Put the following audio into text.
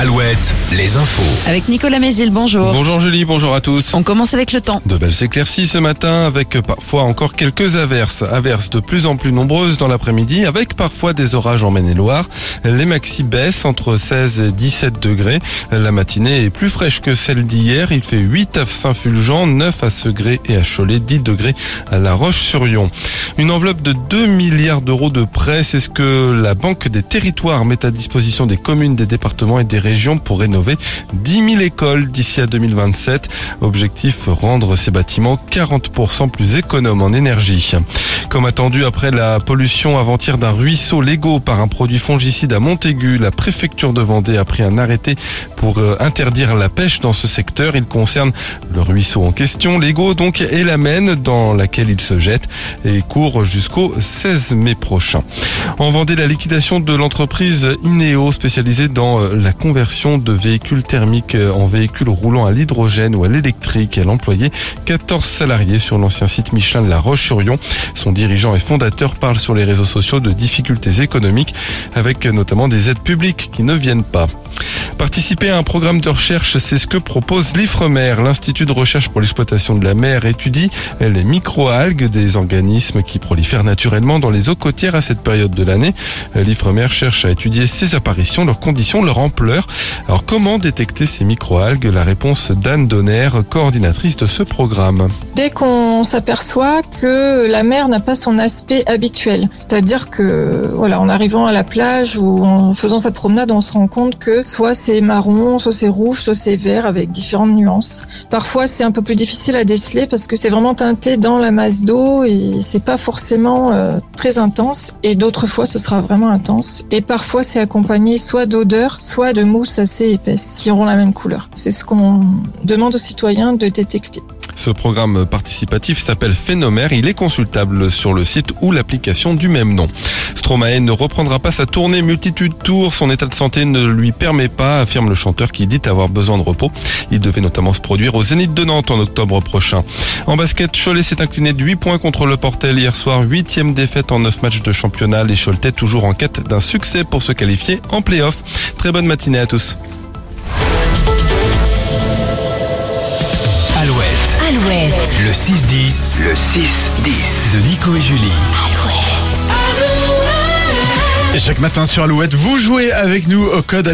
Alouette, les infos. Avec Nicolas Mézil, bonjour. Bonjour Julie, bonjour à tous. On commence avec le temps. De belles éclaircies ce matin avec parfois encore quelques averses. Averses de plus en plus nombreuses dans l'après-midi avec parfois des orages en Maine-et-Loire. Les maxi baissent entre 16 et 17 degrés. La matinée est plus fraîche que celle d'hier. Il fait 8 à Saint-Fulgent, 9 à Segré et à Cholet, 10 degrés à La Roche-sur-Yon. Une enveloppe de 2 milliards d'euros de prêts, c'est ce que la Banque des territoires met à disposition des communes, des départements et des régions pour rénover 10 000 écoles d'ici à 2027. Objectif, rendre ces bâtiments 40% plus économes en énergie. Comme attendu après la pollution avant-hier d'un ruisseau Lego par un produit fongicide à Montaigu, la préfecture de Vendée a pris un arrêté pour euh, interdire la pêche dans ce secteur. Il concerne le ruisseau en question, Lego donc, et la Maine dans laquelle il se jette et court jusqu'au 16 mai prochain. En Vendée, la liquidation de l'entreprise Ineo spécialisée dans euh, la conversion de véhicules thermiques euh, en véhicules roulant à l'hydrogène ou à l'électrique. Elle employait 14 salariés sur l'ancien site Michelin de la Roche-sur-Yon. Dirigeant et fondateur parle sur les réseaux sociaux de difficultés économiques avec notamment des aides publiques qui ne viennent pas. Participer à un programme de recherche, c'est ce que propose l'IFREMER. L'Institut de recherche pour l'exploitation de la mer étudie les microalgues des organismes qui prolifèrent naturellement dans les eaux côtières à cette période de l'année. L'IFREMER cherche à étudier ces apparitions, leurs conditions, leur ampleur. Alors comment détecter ces microalgues? La réponse d'Anne Donner, coordinatrice de ce programme. Dès qu'on s'aperçoit que la mer n'a pas son aspect habituel, c'est-à-dire que voilà, en arrivant à la plage ou en faisant sa promenade, on se rend compte que soit c'est marron, soit c'est rouge, soit c'est vert avec différentes nuances. Parfois c'est un peu plus difficile à déceler parce que c'est vraiment teinté dans la masse d'eau et c'est pas forcément euh, très intense et d'autres fois ce sera vraiment intense et parfois c'est accompagné soit d'odeur, soit de mousse assez épaisse qui auront la même couleur. C'est ce qu'on demande aux citoyens de détecter. Ce programme participatif s'appelle Phénomère. Il est consultable sur le site ou l'application du même nom. Stromae ne reprendra pas sa tournée multitude tour. Son état de santé ne lui permet pas, affirme le chanteur qui dit avoir besoin de repos. Il devait notamment se produire au Zénith de Nantes en octobre prochain. En basket, Cholet s'est incliné de 8 points contre le Portel hier soir. Huitième défaite en 9 matchs de championnat. Les Choletais toujours en quête d'un succès pour se qualifier en play-off. Très bonne matinée à tous. Alouette, Alouette. le 6-10, le 6-10 de Nico et Julie. Et chaque matin sur Alouette, vous jouez avec nous au code